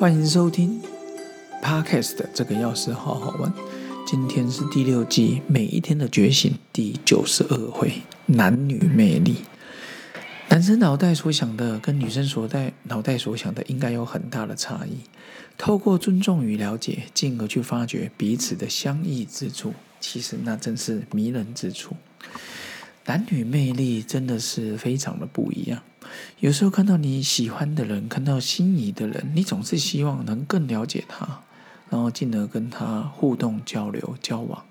欢迎收听 Podcast 这个钥匙好好玩。今天是第六季每一天的觉醒第九十二回，男女魅力。男生脑袋所想的跟女生所在脑袋所想的应该有很大的差异。透过尊重与了解，进而去发掘彼此的相异之处，其实那正是迷人之处。男女魅力真的是非常的不一样。有时候看到你喜欢的人，看到心仪的人，你总是希望能更了解他，然后进而跟他互动、交流、交往。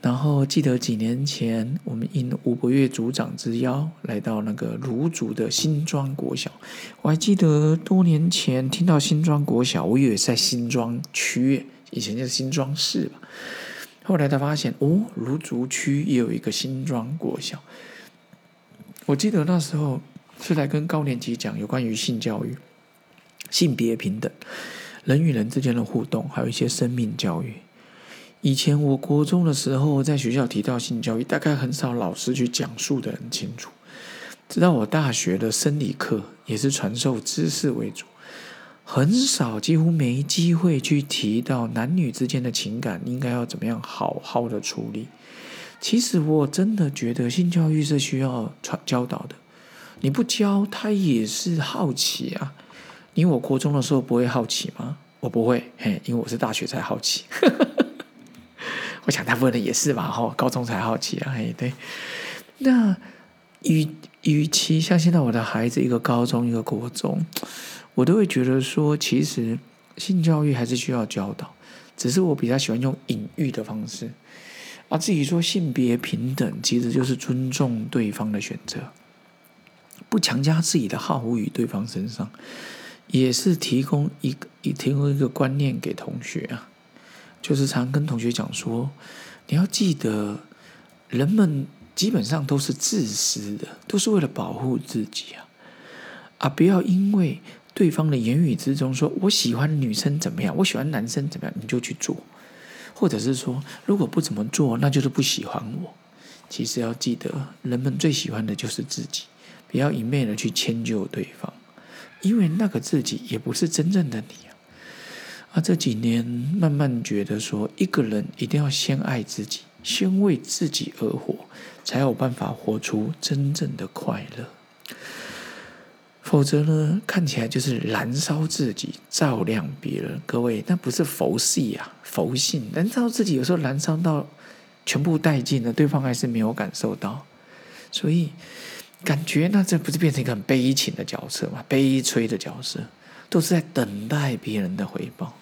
然后记得几年前，我们应吴伯月组长之邀，来到那个芦竹的新庄国小。我还记得多年前听到新庄国小，我以为在新庄区，以前叫新庄市吧。后来他发现，哦，芦竹区也有一个新庄国小。我记得那时候是来跟高年级讲有关于性教育、性别平等、人与人之间的互动，还有一些生命教育。以前我国中的时候，在学校提到性教育，大概很少老师去讲述的很清楚。直到我大学的生理课，也是传授知识为主。很少，几乎没机会去提到男女之间的情感应该要怎么样好好的处理。其实我真的觉得性教育是需要传教导的，你不教他也是好奇啊。因为我国中的时候不会好奇吗？我不会，嘿，因为我是大学才好奇。我想大部分人也是吧，哈，高中才好奇啊，嘿，对。那与与其像现在我的孩子一个高中一个国中。我都会觉得说，其实性教育还是需要教导，只是我比较喜欢用隐喻的方式。啊，至于说性别平等，其实就是尊重对方的选择，不强加自己的好恶于对方身上，也是提供一个提供一个观念给同学啊，就是常跟同学讲说，你要记得，人们基本上都是自私的，都是为了保护自己啊，啊，不要因为。对方的言语之中说：“我喜欢女生怎么样？我喜欢男生怎么样？你就去做，或者是说，如果不怎么做，那就是不喜欢我。其实要记得，人们最喜欢的就是自己，不要一昧的去迁就对方，因为那个自己也不是真正的你啊。啊，这几年慢慢觉得说，一个人一定要先爱自己，先为自己而活，才有办法活出真正的快乐。”否则呢，看起来就是燃烧自己，照亮别人。各位，那不是佛系啊，佛性燃烧自己，有时候燃烧到全部殆尽了，对方还是没有感受到，所以感觉那这不是变成一个很悲情的角色吗？悲催的角色，都是在等待别人的回报。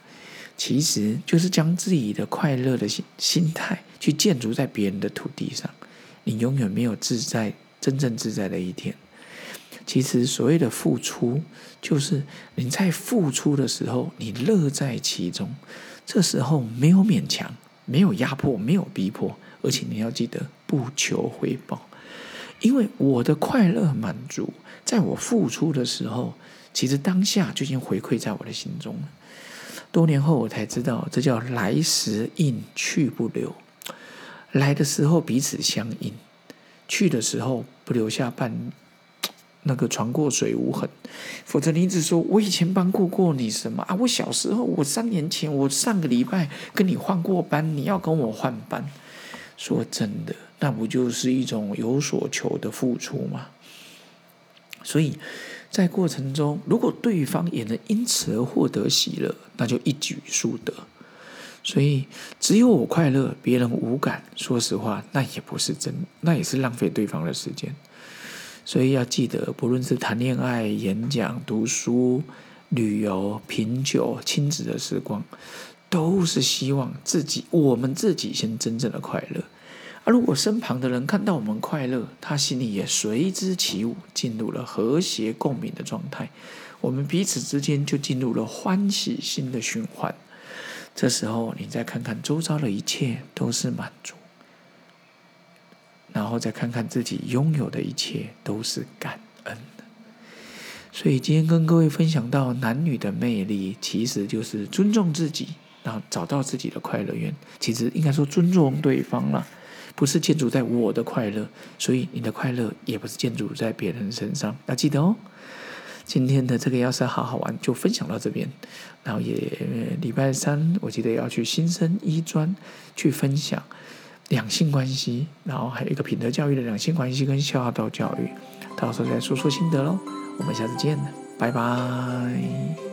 其实就是将自己的快乐的心心态去建筑在别人的土地上，你永远没有自在、真正自在的一天。其实所谓的付出，就是你在付出的时候，你乐在其中。这时候没有勉强，没有压迫，没有逼迫，而且你要记得不求回报，因为我的快乐满足，在我付出的时候，其实当下就已经回馈在我的心中了。多年后我才知道，这叫来时应，去不留。来的时候彼此相应，去的时候不留下半。那个船过水无痕，否则你一直说我以前帮过过你什么啊？我小时候，我三年前，我上个礼拜跟你换过班，你要跟我换班？说真的，那不就是一种有所求的付出吗？所以在过程中，如果对方也能因此而获得喜乐，那就一举数得。所以只有我快乐，别人无感，说实话，那也不是真，那也是浪费对方的时间。所以要记得，不论是谈恋爱、演讲、读书、旅游、品酒、亲子的时光，都是希望自己我们自己先真正的快乐。而如果身旁的人看到我们快乐，他心里也随之起舞，进入了和谐共鸣的状态，我们彼此之间就进入了欢喜心的循环。这时候，你再看看周遭的一切，都是满足。然后再看看自己拥有的一切，都是感恩的。所以今天跟各位分享到男女的魅力，其实就是尊重自己，然后找到自己的快乐源。其实应该说尊重对方了，不是建筑在我的快乐，所以你的快乐也不是建筑在别人身上。要记得哦。今天的这个要是好好玩，就分享到这边。然后也礼拜三，我记得要去新生医专去分享两性关系，然后还有一个品德教育的两性关系跟孝道教育，到时候再说说心得喽。我们下次见，拜拜。